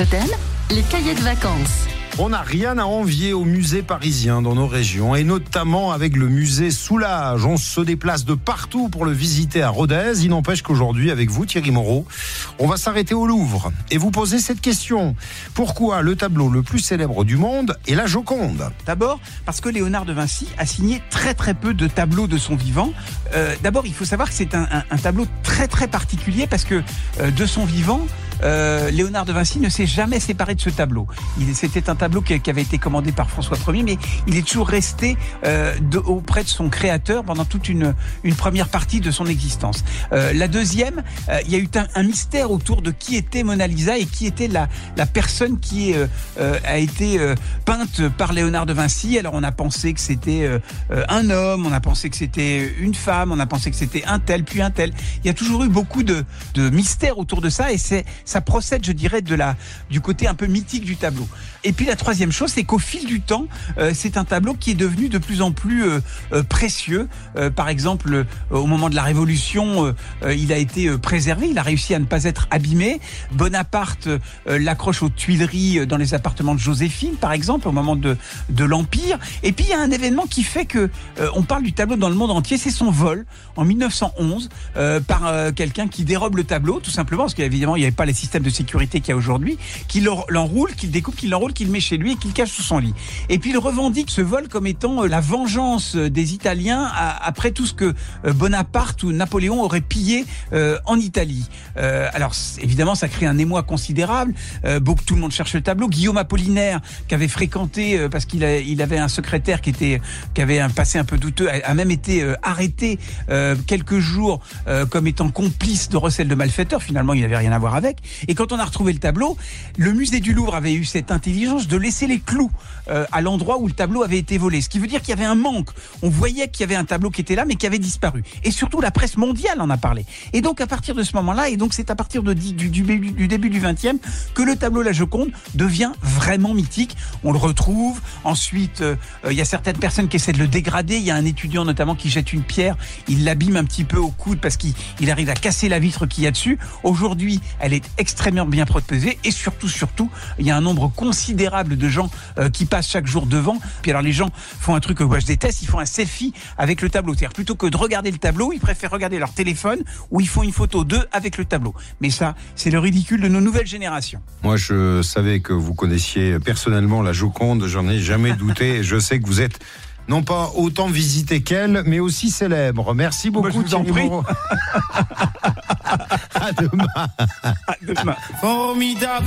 Totem, les cahiers de vacances. On n'a rien à envier aux musées parisiens dans nos régions et notamment avec le musée Soulage. On se déplace de partout pour le visiter à Rodez. Il n'empêche qu'aujourd'hui, avec vous, Thierry Moreau, on va s'arrêter au Louvre et vous poser cette question. Pourquoi le tableau le plus célèbre du monde est la Joconde? D'abord, parce que Léonard de Vinci a signé très très peu de tableaux de son vivant. Euh, D'abord, il faut savoir que c'est un, un, un, tableau très très particulier parce que euh, de son vivant, euh, Léonard de Vinci ne s'est jamais séparé de ce tableau. C'était un tableau qui, qui, avait été commandé par François Ier, mais il est toujours resté euh, de, auprès de son créateur pendant toute une, une première partie de son existence. Euh, la deuxième, euh, il y a eu un, un, mystère autour de qui était Mona Lisa et qui était la, la personne qui euh, a été peinte par Léonard de Vinci. Alors on a pensé que c'était un homme, on a pensé que c'était une femme, on a pensé que c'était un tel, puis un tel. Il y a toujours eu beaucoup de, de mystères autour de ça et c'est ça procède, je dirais, de la, du côté un peu mythique du tableau. Et puis la troisième chose, c'est qu'au fil du temps, euh, c'est un tableau qui est devenu de plus en plus euh, euh, précieux. par exemple, au moment de la Révolution, il a été préservé, il a réussi à ne pas être abîmé. Bonaparte l'accroche aux Tuileries dans les appartements de Joséphine, par exemple, au moment de, de l'Empire. Et puis il y a un événement qui fait que on parle du tableau dans le monde entier, c'est son vol en 1911 par quelqu'un qui dérobe le tableau, tout simplement, parce qu'évidemment il n'y avait pas les système de sécurité qu'il y a aujourd'hui, qu'il l'enroule, qu'il découpe, qu'il l'enroule, qu'il met chez lui et qu'il cache sous son lit. Et puis il revendique ce vol comme étant la vengeance des Italiens après tout ce que Bonaparte ou Napoléon auraient pillé en Italie. alors évidemment, ça crée un émoi considérable. beaucoup, tout le monde cherche le tableau. Guillaume Apollinaire, qui avait fréquenté parce qu'il il avait un secrétaire qui était qui avait un passé un peu douteux, a, même été arrêté quelques jours comme étant complice de recel de malfaiteurs. Finalement, il n'avait rien à voir avec. Et quand on a retrouvé le tableau, le musée du Louvre avait eu cette intelligence de laisser les clous euh, à l'endroit où le tableau avait été volé. Ce qui veut dire qu'il y avait un manque. On voyait qu'il y avait un tableau qui était là, mais qui avait disparu. Et surtout, la presse mondiale en a parlé. Et donc, à partir de ce moment-là, et donc c'est à partir du, début du 20e, que le tableau La Joconde devient vraiment mythique. On le retrouve. Ensuite, euh, il y a certaines personnes qui essaient de le dégrader. Il y a un étudiant notamment qui jette une pierre. Il l'abîme un petit peu au coude parce qu'il arrive à casser la vitre qu'il y a dessus. Aujourd'hui, elle est extrêmement bien protégée et surtout, surtout, il y a un nombre considérable de gens euh, qui passent chaque jour devant. Puis alors les gens font un truc que moi je déteste, ils font un selfie avec le tableau. C'est-à-dire plutôt que de regarder le tableau, ils préfèrent regarder leur téléphone ou ils font une photo d'eux avec le tableau. Mais ça, c'est le ridicule de nos nouvelles générations. Moi, je savais que vous connaissiez personnellement la Joconde, j'en ai jamais douté. je sais que vous êtes non pas autant visité qu'elle, mais aussi célèbre. Merci beaucoup, bah, je vous en prie. demain. À demain. Formidable.